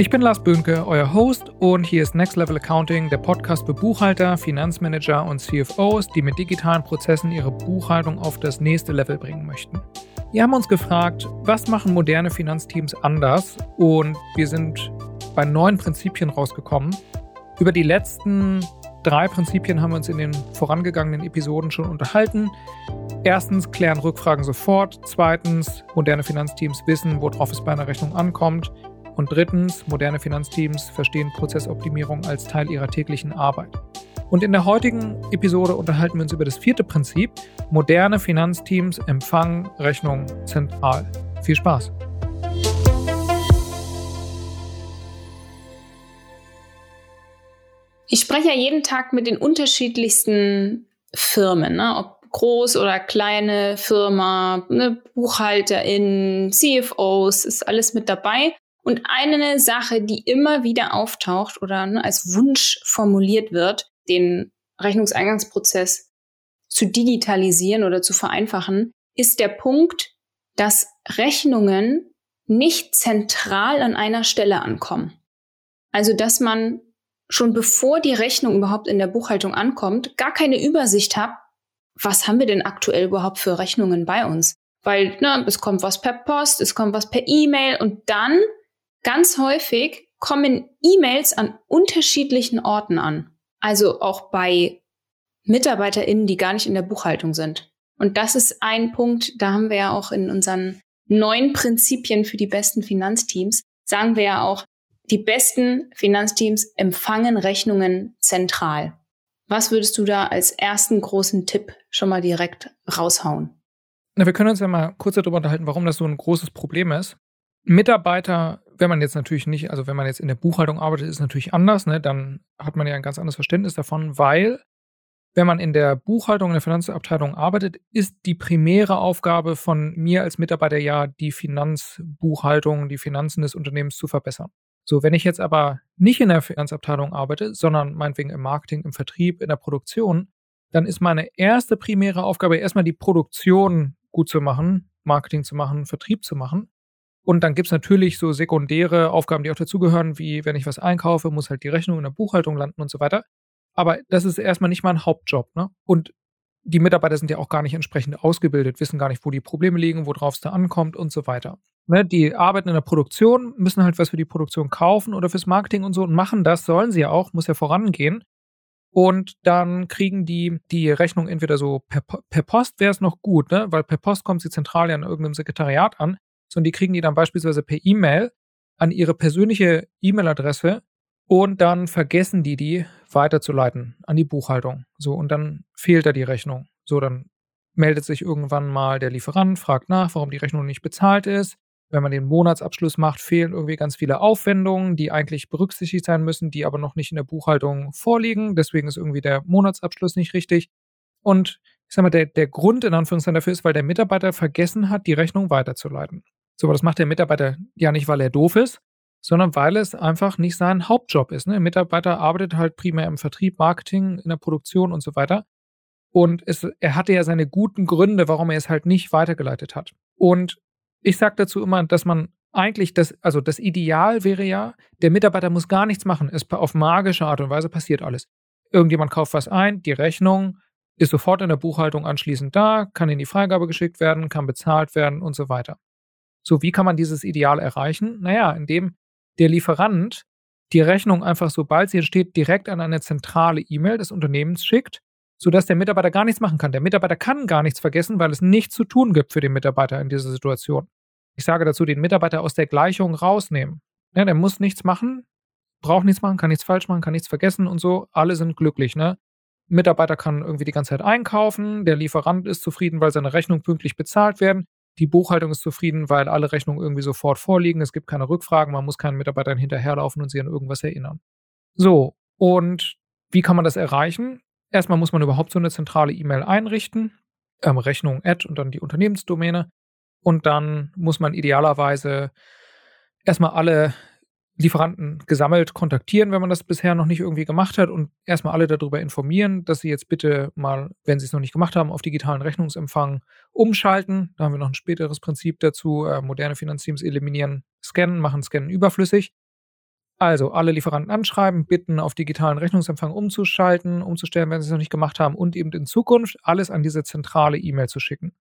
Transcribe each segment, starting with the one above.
Ich bin Lars Bönke, euer Host und hier ist Next Level Accounting, der Podcast für Buchhalter, Finanzmanager und CFOs, die mit digitalen Prozessen ihre Buchhaltung auf das nächste Level bringen möchten. Wir haben uns gefragt, was machen moderne Finanzteams anders und wir sind bei neun Prinzipien rausgekommen. Über die letzten drei Prinzipien haben wir uns in den vorangegangenen Episoden schon unterhalten. Erstens klären Rückfragen sofort. Zweitens, moderne Finanzteams wissen, worauf es bei einer Rechnung ankommt. Und drittens, moderne Finanzteams verstehen Prozessoptimierung als Teil ihrer täglichen Arbeit. Und in der heutigen Episode unterhalten wir uns über das vierte Prinzip, moderne Finanzteams empfangen Rechnungen zentral. Viel Spaß! Ich spreche ja jeden Tag mit den unterschiedlichsten Firmen, ne? ob groß oder kleine Firma, ne? BuchhalterInnen, CFOs, ist alles mit dabei. Und eine Sache, die immer wieder auftaucht oder ne, als Wunsch formuliert wird, den Rechnungseingangsprozess zu digitalisieren oder zu vereinfachen, ist der Punkt, dass Rechnungen nicht zentral an einer Stelle ankommen. Also dass man schon bevor die Rechnung überhaupt in der Buchhaltung ankommt, gar keine Übersicht hat, was haben wir denn aktuell überhaupt für Rechnungen bei uns? Weil ne, es kommt was per Post, es kommt was per E-Mail und dann Ganz häufig kommen E-Mails an unterschiedlichen Orten an. Also auch bei MitarbeiterInnen, die gar nicht in der Buchhaltung sind. Und das ist ein Punkt, da haben wir ja auch in unseren neuen Prinzipien für die besten Finanzteams, sagen wir ja auch, die besten Finanzteams empfangen Rechnungen zentral. Was würdest du da als ersten großen Tipp schon mal direkt raushauen? Na, wir können uns ja mal kurz darüber unterhalten, warum das so ein großes Problem ist. Mitarbeiter wenn man jetzt natürlich nicht, also wenn man jetzt in der Buchhaltung arbeitet, ist es natürlich anders, ne? dann hat man ja ein ganz anderes Verständnis davon, weil wenn man in der Buchhaltung, in der Finanzabteilung arbeitet, ist die primäre Aufgabe von mir als Mitarbeiter ja, die Finanzbuchhaltung, die Finanzen des Unternehmens zu verbessern. So, wenn ich jetzt aber nicht in der Finanzabteilung arbeite, sondern meinetwegen im Marketing, im Vertrieb, in der Produktion, dann ist meine erste primäre Aufgabe erstmal die Produktion gut zu machen, Marketing zu machen, Vertrieb zu machen. Und dann gibt es natürlich so sekundäre Aufgaben, die auch dazugehören, wie wenn ich was einkaufe, muss halt die Rechnung in der Buchhaltung landen und so weiter. Aber das ist erstmal nicht mal ein Hauptjob. Ne? Und die Mitarbeiter sind ja auch gar nicht entsprechend ausgebildet, wissen gar nicht, wo die Probleme liegen, worauf es da ankommt und so weiter. Ne? Die arbeiten in der Produktion, müssen halt was für die Produktion kaufen oder fürs Marketing und so und machen das, sollen sie ja auch, muss ja vorangehen. Und dann kriegen die die Rechnung entweder so per, per Post wäre es noch gut, ne? weil per Post kommt sie zentral ja in irgendeinem Sekretariat an sondern die kriegen die dann beispielsweise per E-Mail an ihre persönliche E-Mail-Adresse und dann vergessen die die weiterzuleiten an die Buchhaltung. So, und dann fehlt da die Rechnung. So, dann meldet sich irgendwann mal der Lieferant, fragt nach, warum die Rechnung nicht bezahlt ist. Wenn man den Monatsabschluss macht, fehlen irgendwie ganz viele Aufwendungen, die eigentlich berücksichtigt sein müssen, die aber noch nicht in der Buchhaltung vorliegen. Deswegen ist irgendwie der Monatsabschluss nicht richtig. Und ich sag mal, der, der Grund in Anführungszeichen dafür ist, weil der Mitarbeiter vergessen hat, die Rechnung weiterzuleiten. So, aber das macht der Mitarbeiter ja nicht, weil er doof ist, sondern weil es einfach nicht sein Hauptjob ist. Ne? Der Mitarbeiter arbeitet halt primär im Vertrieb, Marketing, in der Produktion und so weiter. Und es, er hatte ja seine guten Gründe, warum er es halt nicht weitergeleitet hat. Und ich sage dazu immer, dass man eigentlich das, also das Ideal wäre ja, der Mitarbeiter muss gar nichts machen. Es auf magische Art und Weise passiert alles. Irgendjemand kauft was ein, die Rechnung ist sofort in der Buchhaltung anschließend da, kann in die Freigabe geschickt werden, kann bezahlt werden und so weiter. So, wie kann man dieses Ideal erreichen? Naja, indem der Lieferant die Rechnung einfach, sobald sie entsteht, direkt an eine zentrale E-Mail des Unternehmens schickt, sodass der Mitarbeiter gar nichts machen kann. Der Mitarbeiter kann gar nichts vergessen, weil es nichts zu tun gibt für den Mitarbeiter in dieser Situation. Ich sage dazu, den Mitarbeiter aus der Gleichung rausnehmen. Ja, der muss nichts machen, braucht nichts machen, kann nichts falsch machen, kann nichts vergessen und so. Alle sind glücklich. Ne? Mitarbeiter kann irgendwie die ganze Zeit einkaufen, der Lieferant ist zufrieden, weil seine Rechnung pünktlich bezahlt werden. Die Buchhaltung ist zufrieden, weil alle Rechnungen irgendwie sofort vorliegen. Es gibt keine Rückfragen, man muss keinen Mitarbeitern hinterherlaufen und sie an irgendwas erinnern. So, und wie kann man das erreichen? Erstmal muss man überhaupt so eine zentrale E-Mail einrichten, ähm, Rechnung Ad und dann die Unternehmensdomäne. Und dann muss man idealerweise erstmal alle Lieferanten gesammelt kontaktieren, wenn man das bisher noch nicht irgendwie gemacht hat und erstmal alle darüber informieren, dass sie jetzt bitte mal, wenn sie es noch nicht gemacht haben, auf digitalen Rechnungsempfang umschalten. Da haben wir noch ein späteres Prinzip dazu. Äh, moderne Finanzteams eliminieren Scannen, machen Scannen überflüssig. Also alle Lieferanten anschreiben, bitten, auf digitalen Rechnungsempfang umzuschalten, umzustellen, wenn sie es noch nicht gemacht haben und eben in Zukunft alles an diese zentrale E-Mail zu schicken.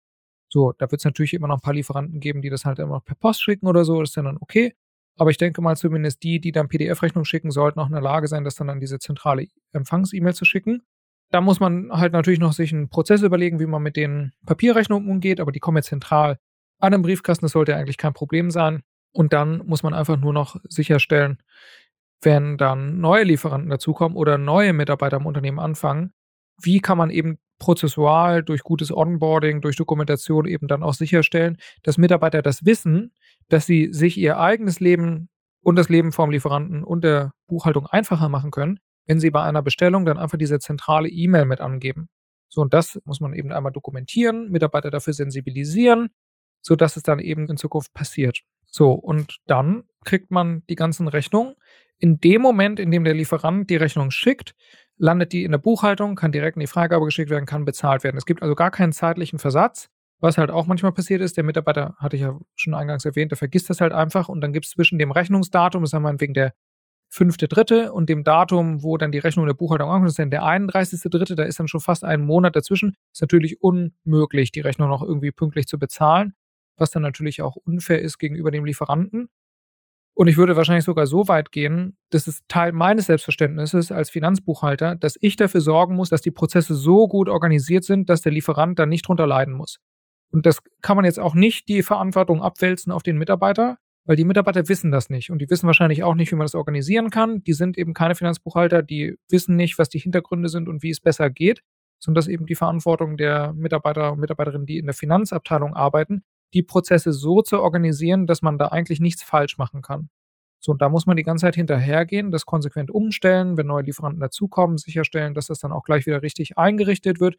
So, da wird es natürlich immer noch ein paar Lieferanten geben, die das halt immer noch per Post schicken oder so, das ist dann okay. Aber ich denke mal, zumindest die, die dann PDF-Rechnung schicken, sollten auch in der Lage sein, das dann an diese zentrale Empfangs-E-Mail zu schicken. Da muss man halt natürlich noch sich einen Prozess überlegen, wie man mit den Papierrechnungen umgeht, aber die kommen jetzt zentral an den Briefkasten. Das sollte eigentlich kein Problem sein. Und dann muss man einfach nur noch sicherstellen, wenn dann neue Lieferanten dazukommen oder neue Mitarbeiter im Unternehmen anfangen, wie kann man eben prozessual durch gutes Onboarding, durch Dokumentation eben dann auch sicherstellen, dass Mitarbeiter das wissen, dass sie sich ihr eigenes Leben und das Leben vom Lieferanten und der Buchhaltung einfacher machen können, wenn sie bei einer Bestellung dann einfach diese zentrale E-Mail mit angeben. So, und das muss man eben einmal dokumentieren, Mitarbeiter dafür sensibilisieren, sodass es dann eben in Zukunft passiert. So, und dann kriegt man die ganzen Rechnungen. In dem Moment, in dem der Lieferant die Rechnung schickt, landet die in der Buchhaltung, kann direkt in die Freigabe geschickt werden, kann bezahlt werden. Es gibt also gar keinen zeitlichen Versatz. Was halt auch manchmal passiert ist, der Mitarbeiter, hatte ich ja schon eingangs erwähnt, der vergisst das halt einfach und dann gibt es zwischen dem Rechnungsdatum, das ist ja wegen der fünfte, dritte und dem Datum, wo dann die Rechnung der Buchhaltung ankommt, ist dann der 31.3., da ist dann schon fast ein Monat dazwischen. Ist natürlich unmöglich, die Rechnung noch irgendwie pünktlich zu bezahlen was dann natürlich auch unfair ist gegenüber dem Lieferanten. Und ich würde wahrscheinlich sogar so weit gehen, das ist Teil meines Selbstverständnisses als Finanzbuchhalter, dass ich dafür sorgen muss, dass die Prozesse so gut organisiert sind, dass der Lieferant dann nicht drunter leiden muss. Und das kann man jetzt auch nicht die Verantwortung abwälzen auf den Mitarbeiter, weil die Mitarbeiter wissen das nicht und die wissen wahrscheinlich auch nicht, wie man das organisieren kann. Die sind eben keine Finanzbuchhalter, die wissen nicht, was die Hintergründe sind und wie es besser geht, sondern das ist eben die Verantwortung der Mitarbeiter und Mitarbeiterinnen, die in der Finanzabteilung arbeiten, die Prozesse so zu organisieren, dass man da eigentlich nichts falsch machen kann. So, und da muss man die ganze Zeit hinterhergehen, das konsequent umstellen, wenn neue Lieferanten dazukommen, sicherstellen, dass das dann auch gleich wieder richtig eingerichtet wird.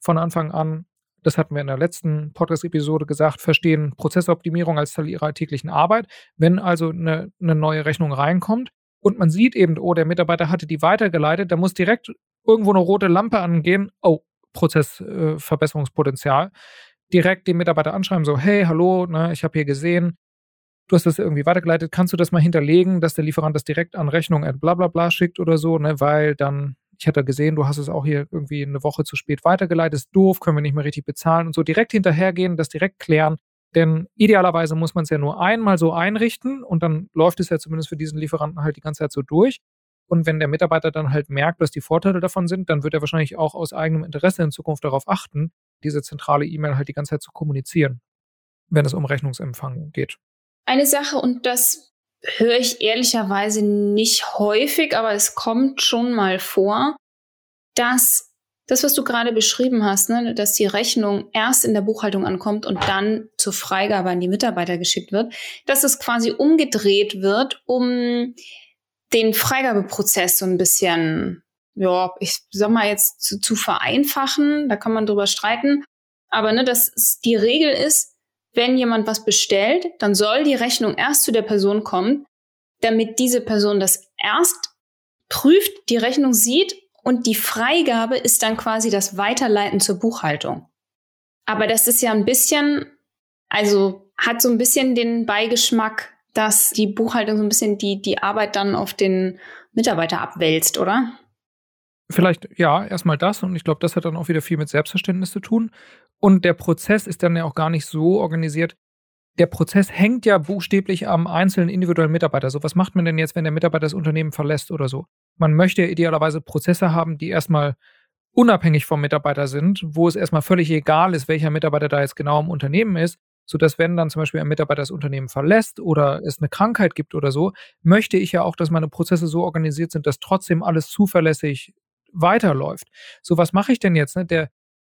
Von Anfang an, das hatten wir in der letzten Podcast-Episode gesagt, verstehen Prozessoptimierung als Teil ihrer täglichen Arbeit. Wenn also eine, eine neue Rechnung reinkommt und man sieht eben, oh, der Mitarbeiter hatte die weitergeleitet, da muss direkt irgendwo eine rote Lampe angehen. Oh, Prozessverbesserungspotenzial. Äh, direkt den Mitarbeiter anschreiben, so, hey, hallo, ne, ich habe hier gesehen, du hast das irgendwie weitergeleitet, kannst du das mal hinterlegen, dass der Lieferant das direkt an Rechnung at bla bla bla schickt oder so, ne, weil dann, ich hätte gesehen, du hast es auch hier irgendwie eine Woche zu spät weitergeleitet, ist doof, können wir nicht mehr richtig bezahlen und so direkt hinterhergehen, das direkt klären, denn idealerweise muss man es ja nur einmal so einrichten und dann läuft es ja zumindest für diesen Lieferanten halt die ganze Zeit so durch. Und wenn der Mitarbeiter dann halt merkt, was die Vorteile davon sind, dann wird er wahrscheinlich auch aus eigenem Interesse in Zukunft darauf achten, diese zentrale E-Mail halt die ganze Zeit zu kommunizieren, wenn es um Rechnungsempfang geht. Eine Sache, und das höre ich ehrlicherweise nicht häufig, aber es kommt schon mal vor, dass das, was du gerade beschrieben hast, ne, dass die Rechnung erst in der Buchhaltung ankommt und dann zur Freigabe an die Mitarbeiter geschickt wird, dass es quasi umgedreht wird, um den Freigabeprozess so ein bisschen ja, ich sag mal jetzt zu, zu vereinfachen, da kann man drüber streiten. Aber ne, dass die Regel ist, wenn jemand was bestellt, dann soll die Rechnung erst zu der Person kommen, damit diese Person das erst prüft, die Rechnung sieht und die Freigabe ist dann quasi das Weiterleiten zur Buchhaltung. Aber das ist ja ein bisschen, also hat so ein bisschen den Beigeschmack, dass die Buchhaltung so ein bisschen die, die Arbeit dann auf den Mitarbeiter abwälzt, oder? Vielleicht, ja, erstmal das. Und ich glaube, das hat dann auch wieder viel mit Selbstverständnis zu tun. Und der Prozess ist dann ja auch gar nicht so organisiert. Der Prozess hängt ja buchstäblich am einzelnen individuellen Mitarbeiter. So, was macht man denn jetzt, wenn der Mitarbeiter das Unternehmen verlässt oder so? Man möchte idealerweise Prozesse haben, die erstmal unabhängig vom Mitarbeiter sind, wo es erstmal völlig egal ist, welcher Mitarbeiter da jetzt genau im Unternehmen ist, sodass wenn dann zum Beispiel ein Mitarbeiter das Unternehmen verlässt oder es eine Krankheit gibt oder so, möchte ich ja auch, dass meine Prozesse so organisiert sind, dass trotzdem alles zuverlässig weiterläuft. So, was mache ich denn jetzt? Ne? Der,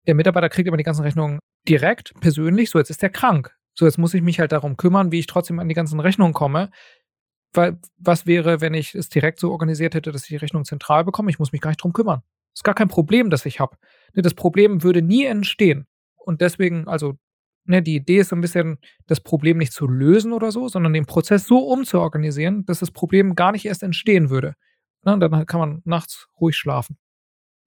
der Mitarbeiter kriegt immer die ganzen Rechnungen direkt, persönlich. So, jetzt ist der krank. So, jetzt muss ich mich halt darum kümmern, wie ich trotzdem an die ganzen Rechnungen komme. Weil, was wäre, wenn ich es direkt so organisiert hätte, dass ich die Rechnung zentral bekomme? Ich muss mich gar nicht drum kümmern. Ist gar kein Problem, das ich habe. Ne, das Problem würde nie entstehen. Und deswegen, also, ne, die Idee ist so ein bisschen, das Problem nicht zu lösen oder so, sondern den Prozess so umzuorganisieren, dass das Problem gar nicht erst entstehen würde. Ne, dann kann man nachts ruhig schlafen.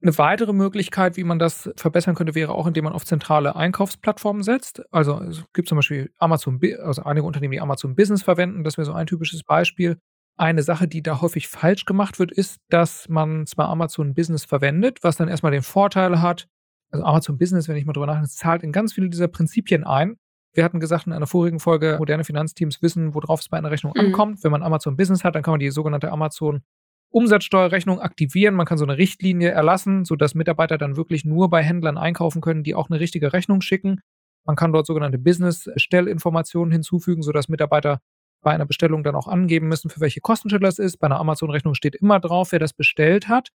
Eine weitere Möglichkeit, wie man das verbessern könnte, wäre auch, indem man auf zentrale Einkaufsplattformen setzt. Also es gibt zum Beispiel Amazon, also einige Unternehmen, die Amazon Business verwenden. Das wäre so ein typisches Beispiel. Eine Sache, die da häufig falsch gemacht wird, ist, dass man zwar Amazon Business verwendet, was dann erstmal den Vorteil hat, also Amazon Business, wenn ich mal drüber nachdenke, zahlt in ganz viele dieser Prinzipien ein. Wir hatten gesagt in einer vorigen Folge, moderne Finanzteams wissen, worauf es bei einer Rechnung mhm. ankommt. Wenn man Amazon Business hat, dann kann man die sogenannte Amazon Umsatzsteuerrechnung aktivieren. Man kann so eine Richtlinie erlassen, sodass Mitarbeiter dann wirklich nur bei Händlern einkaufen können, die auch eine richtige Rechnung schicken. Man kann dort sogenannte Business-Stellinformationen hinzufügen, sodass Mitarbeiter bei einer Bestellung dann auch angeben müssen, für welche Kostenstelle es ist. Bei einer Amazon-Rechnung steht immer drauf, wer das bestellt hat.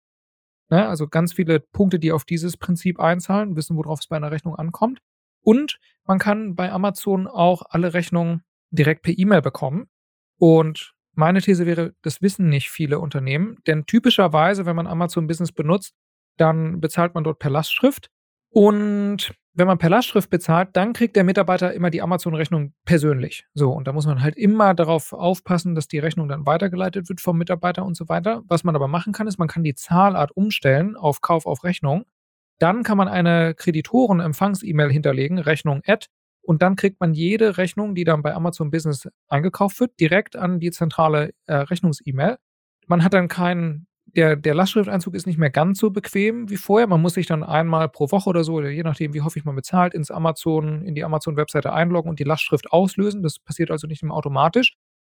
Ne? Also ganz viele Punkte, die auf dieses Prinzip einzahlen, wissen, worauf es bei einer Rechnung ankommt. Und man kann bei Amazon auch alle Rechnungen direkt per E-Mail bekommen. Und meine These wäre, das wissen nicht viele Unternehmen, denn typischerweise, wenn man Amazon Business benutzt, dann bezahlt man dort per Lastschrift. Und wenn man per Lastschrift bezahlt, dann kriegt der Mitarbeiter immer die Amazon-Rechnung persönlich. So, und da muss man halt immer darauf aufpassen, dass die Rechnung dann weitergeleitet wird vom Mitarbeiter und so weiter. Was man aber machen kann, ist, man kann die Zahlart umstellen auf Kauf auf Rechnung. Dann kann man eine Kreditoren-Empfangs-E-Mail hinterlegen, Rechnung Add, und dann kriegt man jede Rechnung, die dann bei Amazon Business eingekauft wird, direkt an die zentrale äh, Rechnungs-E-Mail. Man hat dann keinen der, der Lastschrifteinzug ist nicht mehr ganz so bequem wie vorher. Man muss sich dann einmal pro Woche oder so, oder je nachdem, wie häufig man bezahlt, ins Amazon, in die Amazon-Webseite einloggen und die Lastschrift auslösen. Das passiert also nicht immer automatisch.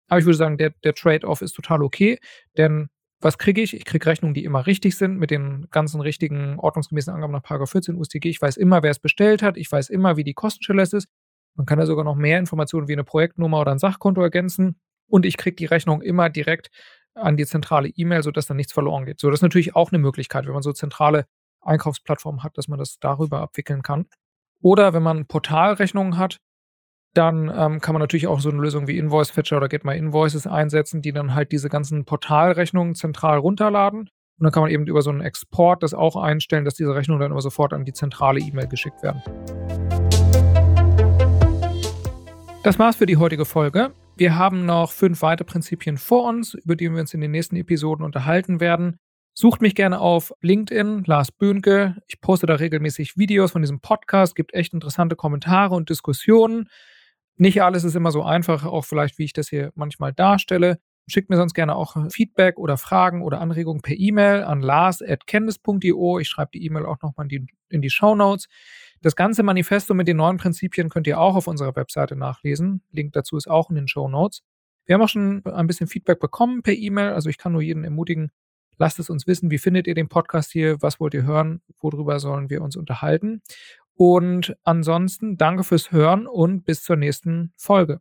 Aber ich würde sagen, der, der Trade-off ist total okay, denn was kriege ich? Ich kriege Rechnungen, die immer richtig sind, mit den ganzen richtigen ordnungsgemäßen Angaben nach 14 USTG. Ich weiß immer, wer es bestellt hat. Ich weiß immer, wie die Kostenstelle ist. Man kann da sogar noch mehr Informationen wie eine Projektnummer oder ein Sachkonto ergänzen. Und ich kriege die Rechnung immer direkt an die zentrale E-Mail, sodass dann nichts verloren geht. So, das ist natürlich auch eine Möglichkeit, wenn man so zentrale Einkaufsplattformen hat, dass man das darüber abwickeln kann. Oder wenn man Portalrechnungen hat, dann ähm, kann man natürlich auch so eine Lösung wie Invoice Fetcher oder Get My Invoices einsetzen, die dann halt diese ganzen Portalrechnungen zentral runterladen. Und dann kann man eben über so einen Export das auch einstellen, dass diese Rechnungen dann immer sofort an die zentrale E-Mail geschickt werden. Das war's für die heutige Folge. Wir haben noch fünf weitere Prinzipien vor uns, über die wir uns in den nächsten Episoden unterhalten werden. Sucht mich gerne auf LinkedIn, Lars Böhnke. Ich poste da regelmäßig Videos von diesem Podcast, gibt echt interessante Kommentare und Diskussionen. Nicht alles ist immer so einfach, auch vielleicht, wie ich das hier manchmal darstelle. Schickt mir sonst gerne auch Feedback oder Fragen oder Anregungen per E-Mail an lars.candice.io. Ich schreibe die E-Mail auch nochmal in die, in die Show Notes. Das ganze Manifesto mit den neuen Prinzipien könnt ihr auch auf unserer Webseite nachlesen. Link dazu ist auch in den Show Notes. Wir haben auch schon ein bisschen Feedback bekommen per E-Mail. Also ich kann nur jeden ermutigen, lasst es uns wissen. Wie findet ihr den Podcast hier? Was wollt ihr hören? Worüber sollen wir uns unterhalten? Und ansonsten danke fürs Hören und bis zur nächsten Folge.